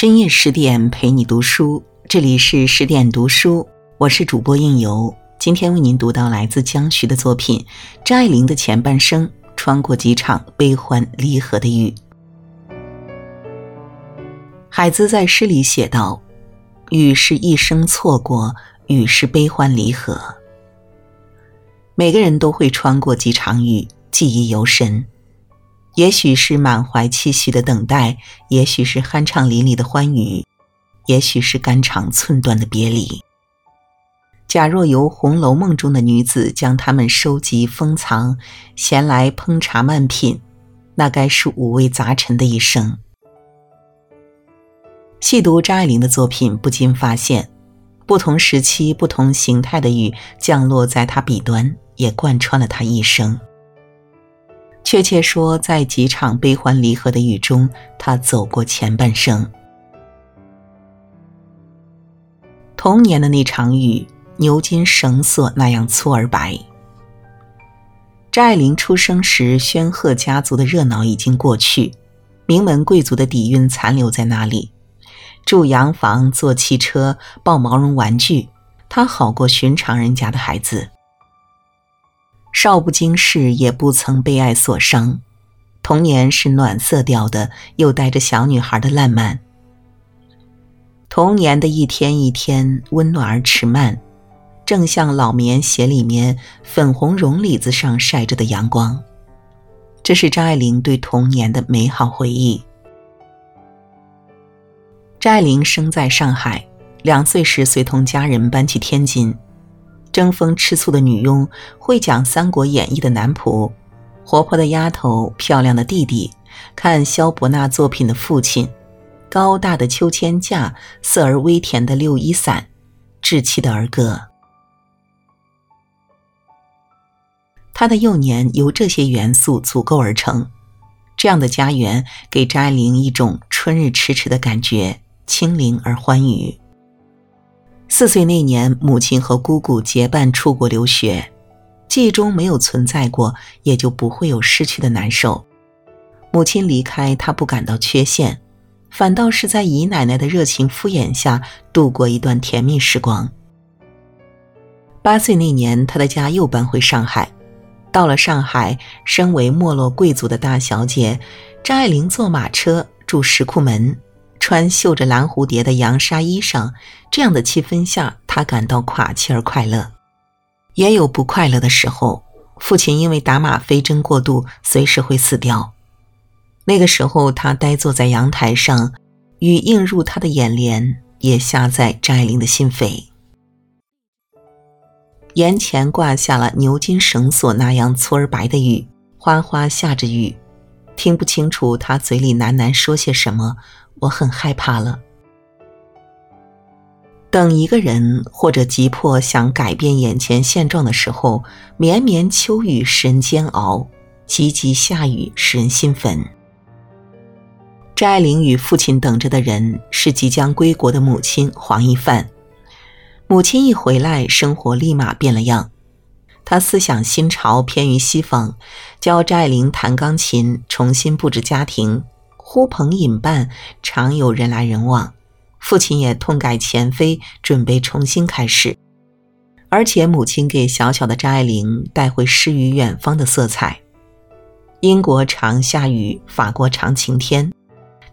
深夜十点陪你读书，这里是十点读书，我是主播应由。今天为您读到来自江徐的作品《张爱玲的前半生》，穿过几场悲欢离合的雨。海子在诗里写道：“雨是一生错过，雨是悲欢离合。”每个人都会穿过几场雨，记忆犹深。也许是满怀期许的等待，也许是酣畅淋漓的欢愉，也许是肝肠寸断的别离。假若由《红楼梦》中的女子将它们收集封藏，闲来烹茶慢品，那该是五味杂陈的一生。细读张爱玲的作品，不禁发现，不同时期、不同形态的雨降落在她笔端，也贯穿了她一生。确切说，在几场悲欢离合的雨中，他走过前半生。童年的那场雨，牛筋绳索那样粗而白。张爱玲出生时，宣赫家族的热闹已经过去，名门贵族的底蕴残留在那里。住洋房，坐汽车，抱毛绒玩具，她好过寻常人家的孩子。少不经事，也不曾被爱所伤。童年是暖色调的，又带着小女孩的烂漫。童年的一天一天，温暖而迟慢，正像老棉鞋里面粉红绒里子上晒着的阳光。这是张爱玲对童年的美好回忆。张爱玲生在上海，两岁时随同家人搬去天津。争风吃醋的女佣，会讲《三国演义》的男仆，活泼的丫头，漂亮的弟弟，看萧伯纳作品的父亲，高大的秋千架，色而微甜的六一伞，稚气的儿歌。他的幼年由这些元素组构而成，这样的家园给张爱玲一种春日迟迟的感觉，清灵而欢愉。四岁那年，母亲和姑姑结伴出国留学，记忆中没有存在过，也就不会有失去的难受。母亲离开，他不感到缺陷，反倒是在姨奶奶的热情敷衍下度过一段甜蜜时光。八岁那年，他的家又搬回上海。到了上海，身为没落贵族的大小姐，张爱玲坐马车住石库门。穿绣着蓝蝴蝶的洋纱衣裳，这样的气氛下，他感到垮气而快乐。也有不快乐的时候，父亲因为打吗啡针过度，随时会死掉。那个时候，他呆坐在阳台上，雨映入他的眼帘，也下在张爱玲的心扉。檐前挂下了牛筋绳索那样粗而白的雨，哗哗下着雨，听不清楚他嘴里喃喃说些什么。我很害怕了。等一个人或者急迫想改变眼前现状的时候，绵绵秋雨使人煎熬，急急下雨使人心烦。张爱玲与父亲等着的人是即将归国的母亲黄一范。母亲一回来，生活立马变了样。她思想新潮，偏于西方，教张爱玲弹钢琴，重新布置家庭。呼朋引伴，常有人来人往。父亲也痛改前非，准备重新开始。而且母亲给小小的张爱玲带回诗与远方的色彩。英国常下雨，法国常晴天，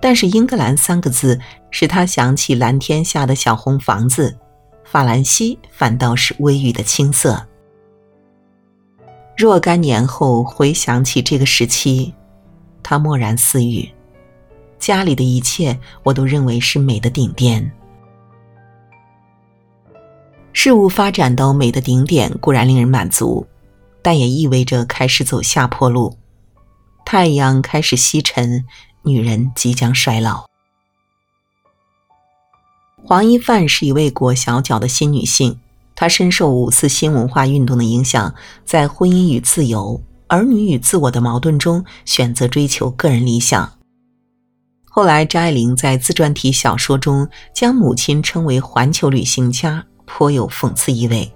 但是英格兰三个字使他想起蓝天下的小红房子，法兰西反倒是微雨的青色。若干年后回想起这个时期，他默然似语。家里的一切，我都认为是美的顶点。事物发展到美的顶点固然令人满足，但也意味着开始走下坡路。太阳开始西沉，女人即将衰老。黄一范是一位裹小脚的新女性，她深受五四新文化运动的影响，在婚姻与自由、儿女与自我的矛盾中，选择追求个人理想。后来，张爱玲在自传体小说中将母亲称为“环球旅行家”，颇有讽刺意味。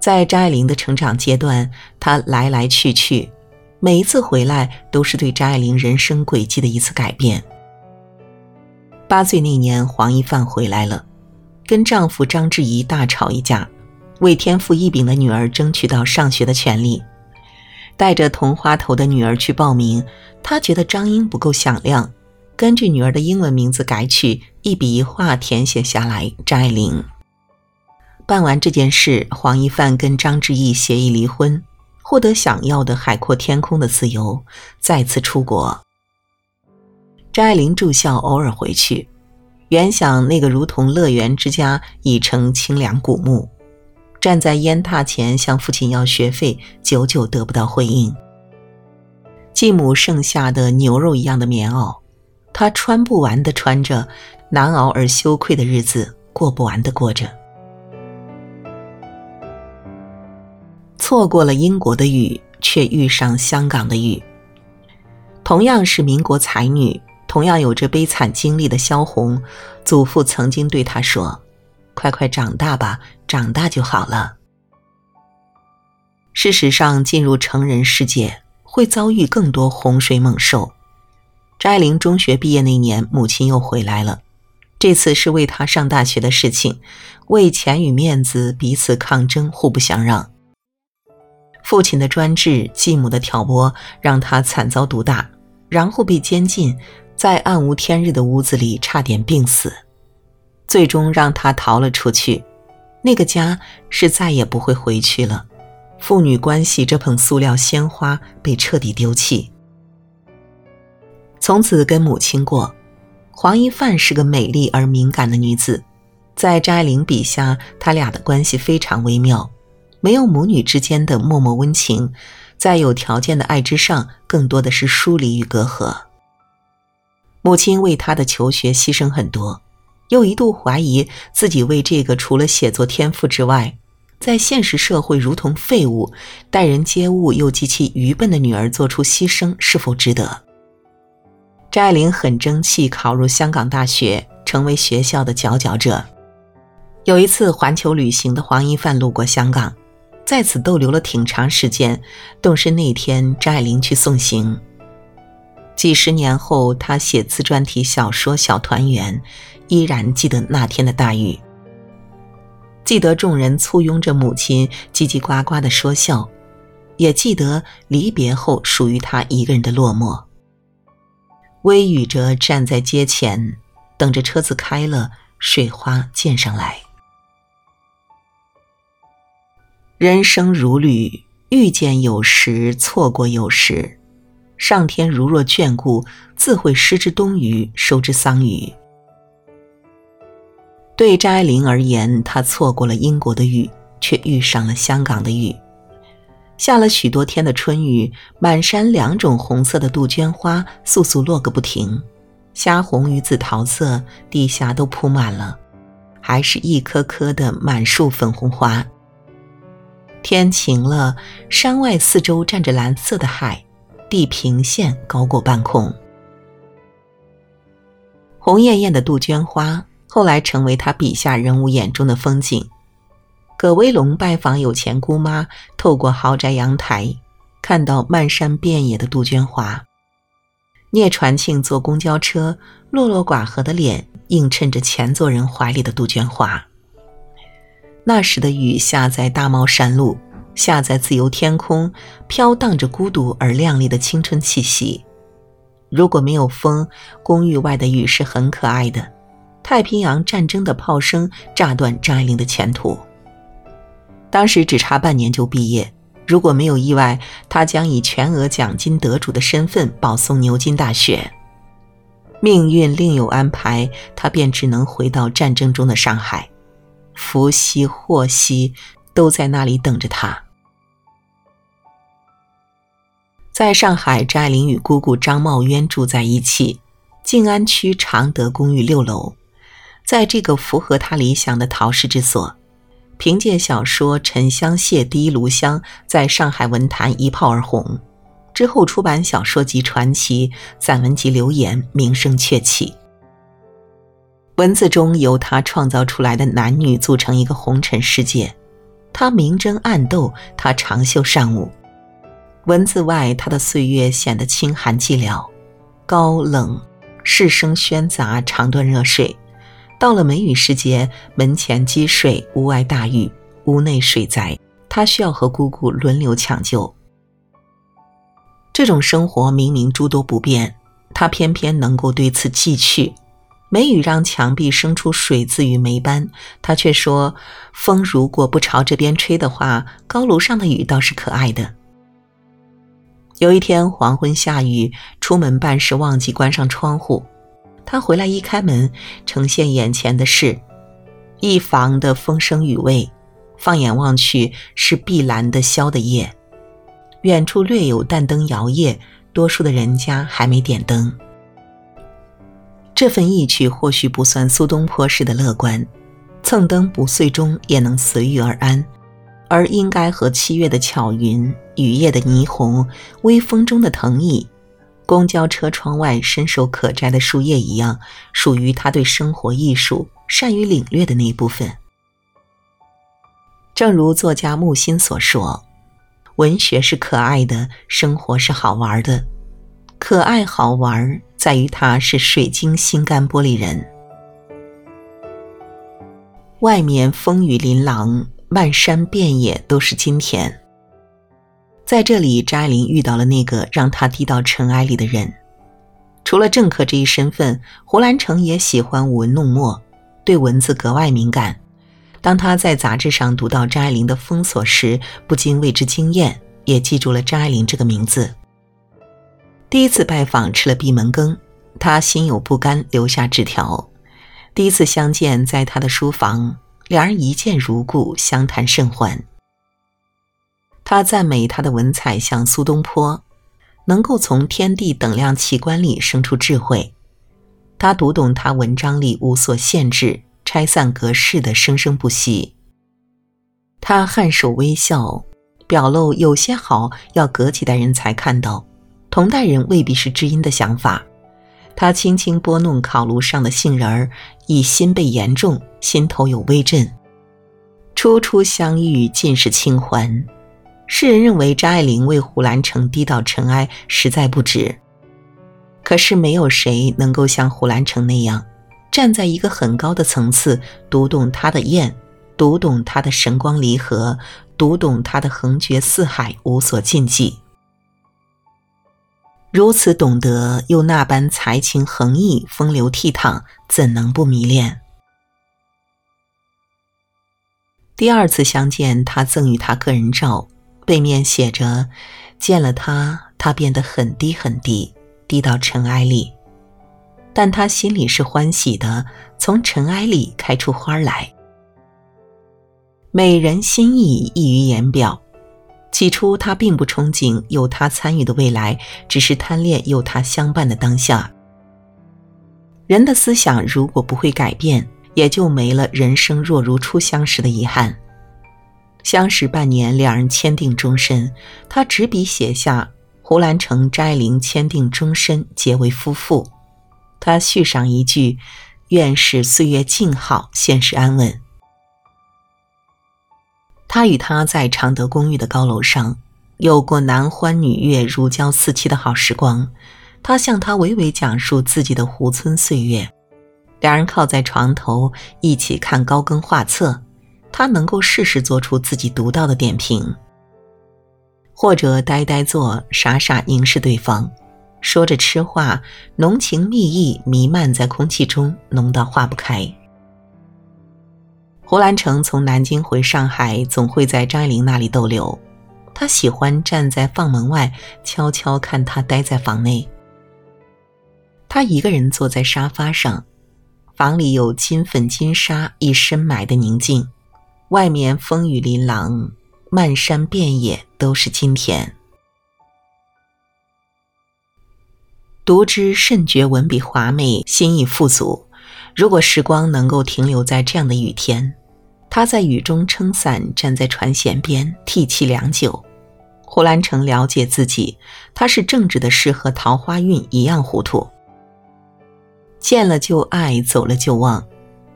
在张爱玲的成长阶段，她来来去去，每一次回来都是对张爱玲人生轨迹的一次改变。八岁那年，黄一范回来了，跟丈夫张志怡大吵一架，为天赋异禀的女儿争取到上学的权利。带着同花头的女儿去报名，她觉得张英不够响亮，根据女儿的英文名字改取，一笔一画填写下来张爱玲。办完这件事，黄一范跟张志毅协议离婚，获得想要的海阔天空的自由，再次出国。张爱玲住校，偶尔回去，原想那个如同乐园之家已成清凉古墓，站在烟榻前向父亲要学费，久久得不到回应。继母剩下的牛肉一样的棉袄，她穿不完的穿着，难熬而羞愧的日子过不完的过着。错过了英国的雨，却遇上香港的雨。同样是民国才女，同样有着悲惨经历的萧红，祖父曾经对她说：“快快长大吧，长大就好了。”事实上，进入成人世界会遭遇更多洪水猛兽。张爱玲中学毕业那年，母亲又回来了，这次是为她上大学的事情，为钱与面子彼此抗争，互不相让。父亲的专制，继母的挑拨，让他惨遭毒打，然后被监禁，在暗无天日的屋子里差点病死，最终让他逃了出去。那个家是再也不会回去了。父女关系这捧塑料鲜花被彻底丢弃，从此跟母亲过。黄一范是个美丽而敏感的女子，在张爱玲笔下，他俩的关系非常微妙。没有母女之间的默默温情，在有条件的爱之上，更多的是疏离与隔阂。母亲为他的求学牺牲很多，又一度怀疑自己为这个除了写作天赋之外，在现实社会如同废物、待人接物又极其愚笨的女儿做出牺牲是否值得。张爱玲很争气，考入香港大学，成为学校的佼佼者。有一次环球旅行的黄一范路过香港。在此逗留了挺长时间，动身那天，张爱玲去送行。几十年后，他写自传体小说《小团圆》，依然记得那天的大雨，记得众人簇拥着母亲叽叽呱呱的说笑，也记得离别后属于他一个人的落寞。微雨着站在街前，等着车子开了，水花溅上来。人生如旅，遇见有时，错过有时。上天如若眷顾，自会施之冬雨，收之桑榆。对张爱玲而言，她错过了英国的雨，却遇上了香港的雨。下了许多天的春雨，满山两种红色的杜鹃花簌簌落个不停，虾红与紫桃色，地下都铺满了，还是一颗颗的满树粉红花。天晴了，山外四周站着蓝色的海，地平线高过半空。红艳艳的杜鹃花，后来成为他笔下人物眼中的风景。葛威龙拜访有钱姑妈，透过豪宅阳台，看到漫山遍野的杜鹃花。聂传庆坐公交车，落落寡合的脸映衬着前座人怀里的杜鹃花。那时的雨下在大帽山路，下在自由天空，飘荡着孤独而亮丽的青春气息。如果没有风，公寓外的雨是很可爱的。太平洋战争的炮声炸断张爱玲的前途。当时只差半年就毕业，如果没有意外，他将以全额奖金得主的身份保送牛津大学。命运另有安排，他便只能回到战争中的上海。福兮祸兮，都在那里等着他。在上海，张爱玲与姑姑张茂渊住在一起，静安区常德公寓六楼。在这个符合他理想的陶氏之所，凭借小说《沉香屑滴炉香》在上海文坛一炮而红，之后出版小说集《传奇》、散文集《流言》，名声鹊起。文字中由他创造出来的男女组成一个红尘世界，他明争暗斗，他长袖善舞。文字外，他的岁月显得清寒寂寥，高冷、世声喧杂，长断热水。到了梅雨时节，门前积水，屋外大雨，屋内水灾，他需要和姑姑轮流抢救。这种生活明明诸多不便，他偏偏能够对此记去。梅雨让墙壁生出水渍与霉斑，他却说：“风如果不朝这边吹的话，高炉上的雨倒是可爱的。”有一天黄昏下雨，出门办事忘记关上窗户，他回来一开门，呈现眼前的是一房的风声雨味，放眼望去是碧蓝的萧的叶，远处略有淡灯摇曳，多数的人家还没点灯。这份意趣或许不算苏东坡式的乐观，蹭灯不遂中也能随遇而安，而应该和七月的巧云、雨夜的霓虹、微风中的藤椅、公交车窗外伸手可摘的树叶一样，属于他对生活艺术善于领略的那一部分。正如作家木心所说：“文学是可爱的，生活是好玩的，可爱好玩。”在于他是水晶心肝玻璃人。外面风雨琳琅，漫山遍野都是金田。在这里，张爱玲遇到了那个让她低到尘埃里的人。除了政客这一身份，胡兰成也喜欢舞文弄墨，对文字格外敏感。当他在杂志上读到张爱玲的封锁时，不禁为之惊艳，也记住了张爱玲这个名字。第一次拜访吃了闭门羹，他心有不甘，留下纸条。第一次相见在他的书房，两人一见如故，相谈甚欢。他赞美他的文采像苏东坡，能够从天地等量奇观里生出智慧。他读懂他文章里无所限制、拆散格式的生生不息。他颔首微笑，表露有些好要隔几代人才看到。同代人未必是知音的想法，他轻轻拨弄烤炉上的杏仁儿，已心被严重，心头有微震。初初相遇，尽是清欢。世人认为张爱玲为胡兰成低到尘埃，实在不值。可是没有谁能够像胡兰成那样，站在一个很高的层次，读懂他的艳，读懂他的神光离合，读懂他的横绝四海，无所禁忌。如此懂得，又那般才情横溢、风流倜傥，怎能不迷恋？第二次相见，他赠予他个人照，背面写着：“见了他，他变得很低很低，低到尘埃里。”但他心里是欢喜的，从尘埃里开出花来。美人心意溢于言表。起初，他并不憧憬有他参与的未来，只是贪恋有他相伴的当下。人的思想如果不会改变，也就没了人生若如初相识的遗憾。相识半年，两人签订终身。他执笔写下“胡兰成、张爱玲签订终身，结为夫妇”。他续上一句：“愿是岁月静好，现实安稳。”他与她在常德公寓的高楼上，有过男欢女悦、如胶似漆的好时光。他向她娓娓讲述自己的湖村岁月，两人靠在床头一起看高更画册，他能够适时做出自己独到的点评，或者呆呆坐，傻傻凝视对方，说着痴话，浓情蜜意弥漫在空气中，浓到化不开。胡兰成从南京回上海，总会在张爱玲那里逗留。他喜欢站在房门外，悄悄看她待在房内。他一个人坐在沙发上，房里有金粉金沙一深埋的宁静，外面风雨琳琅，漫山遍野都是金田。读之甚觉文笔华美，心意富足。如果时光能够停留在这样的雨天，他在雨中撑伞，站在船舷边涕泣良久。胡兰成了解自己，他是正直的事和桃花运一样糊涂。见了就爱，走了就忘。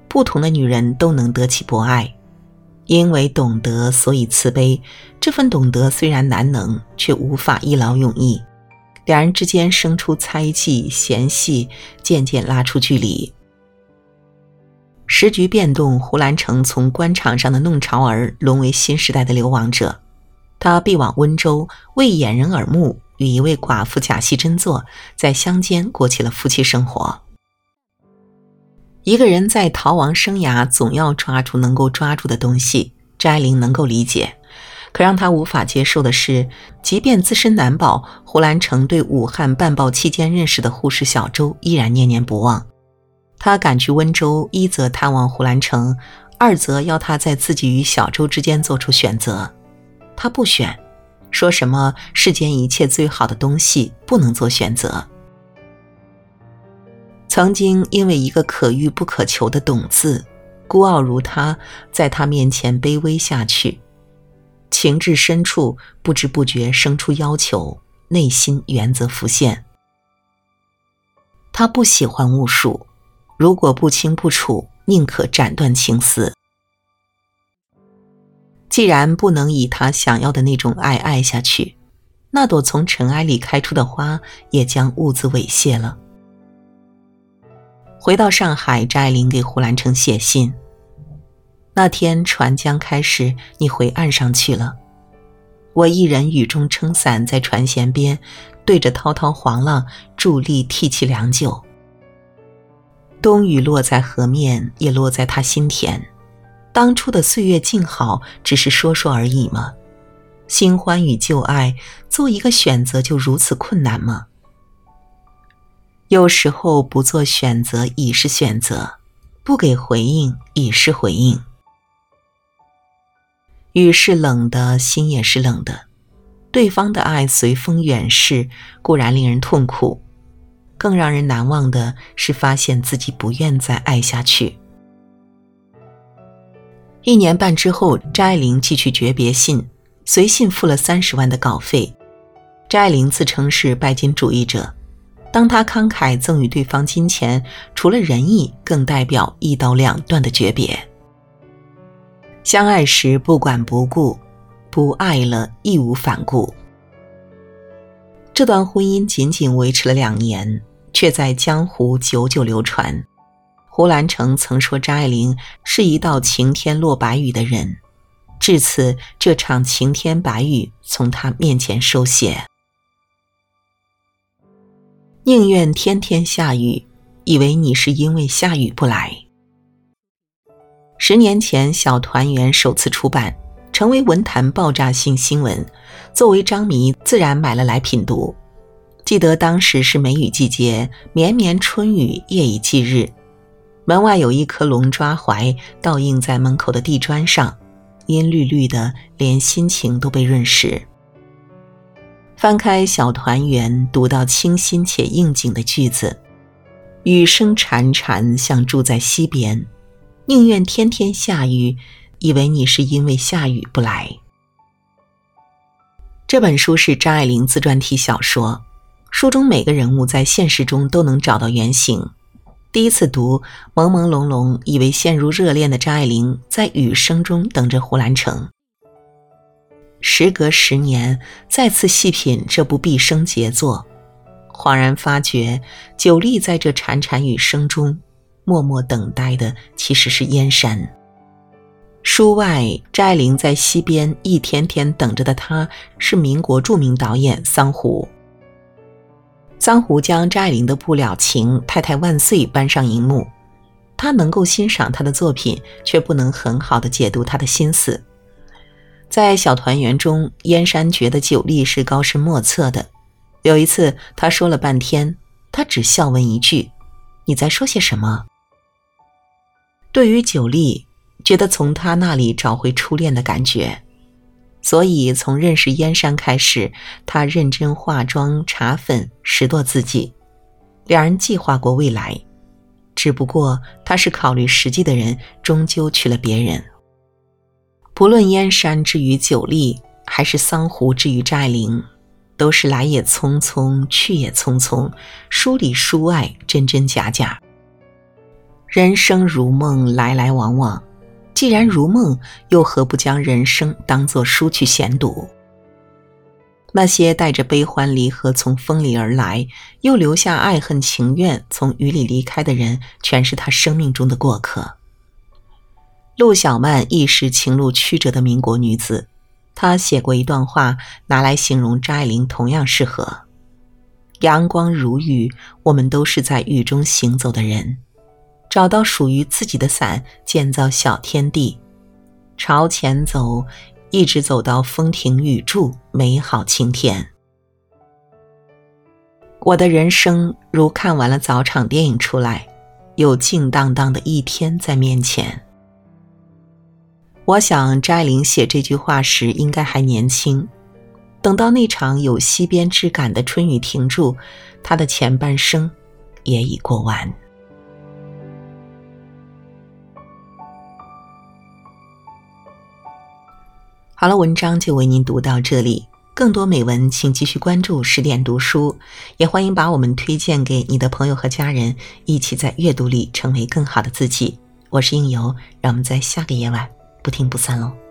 不同的女人都能得其博爱，因为懂得，所以慈悲。这份懂得虽然难能，却无法一劳永逸。两人之间生出猜忌、嫌隙，渐渐拉出距离。时局变动，胡兰成从官场上的弄潮儿沦为新时代的流亡者。他避往温州，为掩人耳目，与一位寡妇假戏真做，在乡间过起了夫妻生活。一个人在逃亡生涯，总要抓住能够抓住的东西。翟玲能够理解，可让他无法接受的是，即便自身难保，胡兰成对武汉办报期间认识的护士小周依然念念不忘。他赶去温州，一则探望胡兰成，二则要他在自己与小周之间做出选择。他不选，说什么世间一切最好的东西不能做选择。曾经因为一个可遇不可求的“懂”字，孤傲如他，在他面前卑微下去，情至深处，不知不觉生出要求，内心原则浮现。他不喜欢巫术。如果不清不楚，宁可斩断情丝。既然不能以他想要的那种爱爱下去，那朵从尘埃里开出的花也将兀自猥亵了。回到上海，张爱玲给胡兰成写信。那天船将开时，你回岸上去了，我一人雨中撑伞在船舷边，对着滔滔黄浪伫立涕泣良久。冬雨落在河面，也落在他心田。当初的岁月静好，只是说说而已吗？新欢与旧爱，做一个选择就如此困难吗？有时候不做选择已是选择，不给回应已是回应。雨是冷的，心也是冷的。对方的爱随风远逝，固然令人痛苦。更让人难忘的是，发现自己不愿再爱下去。一年半之后，张爱玲寄去诀别信，随信付了三十万的稿费。张爱玲自称是拜金主义者，当他慷慨赠予对方金钱，除了仁义，更代表一刀两断的诀别。相爱时不管不顾，不爱了义无反顾。这段婚姻仅仅维持了两年。却在江湖久久流传。胡兰成曾说张爱玲是一道晴天落白雨的人，至此这场晴天白雨从他面前收写。宁愿天天下雨，以为你是因为下雨不来。十年前《小团圆》首次出版，成为文坛爆炸性新闻，作为张迷自然买了来品读。记得当时是梅雨季节，绵绵春雨，夜以继日。门外有一棵龙抓槐，倒映在门口的地砖上，阴绿绿的，连心情都被润湿。翻开《小团圆》，读到清新且应景的句子：“雨声潺潺，像住在溪边，宁愿天天下雨，以为你是因为下雨不来。”这本书是张爱玲自传体小说。书中每个人物在现实中都能找到原型。第一次读，朦朦胧胧，以为陷入热恋的张爱玲在雨声中等着胡兰成。时隔十年，再次细品这部毕生杰作，恍然发觉，久立在这潺潺雨声中，默默等待的其实是燕山。书外，张爱玲在西边一天天等着的他，是民国著名导演桑弧。桑弧将张爱玲的《不了情》《太太万岁》搬上荧幕，他能够欣赏她的作品，却不能很好的解读她的心思。在《小团圆》中，燕山觉得九莉是高深莫测的。有一次，他说了半天，他只笑问一句：“你在说些什么？”对于九莉，觉得从他那里找回初恋的感觉。所以，从认识燕山开始，他认真化妆、搽粉、拾掇自己。两人计划过未来，只不过他是考虑实际的人，终究娶了别人。不论燕山之于九莉，还是桑湖之于张爱玲，都是来也匆匆，去也匆匆，书里书外，真真假假。人生如梦，来来往往。既然如梦，又何不将人生当作书去闲读？那些带着悲欢离合从风里而来，又留下爱恨情怨从雨里离开的人，全是他生命中的过客。陆小曼亦是情路曲折的民国女子，她写过一段话，拿来形容张爱玲，同样适合：阳光如雨，我们都是在雨中行走的人，找到属于自己的伞，建造小天地，朝前走。一直走到风停雨住，美好晴天。我的人生如看完了早场电影出来，有静荡荡的一天在面前。我想，张爱玲写这句话时应该还年轻。等到那场有溪边之感的春雨停住，她的前半生也已过完。好了，文章就为您读到这里。更多美文，请继续关注十点读书，也欢迎把我们推荐给你的朋友和家人，一起在阅读里成为更好的自己。我是应由，让我们在下个夜晚不听不散喽。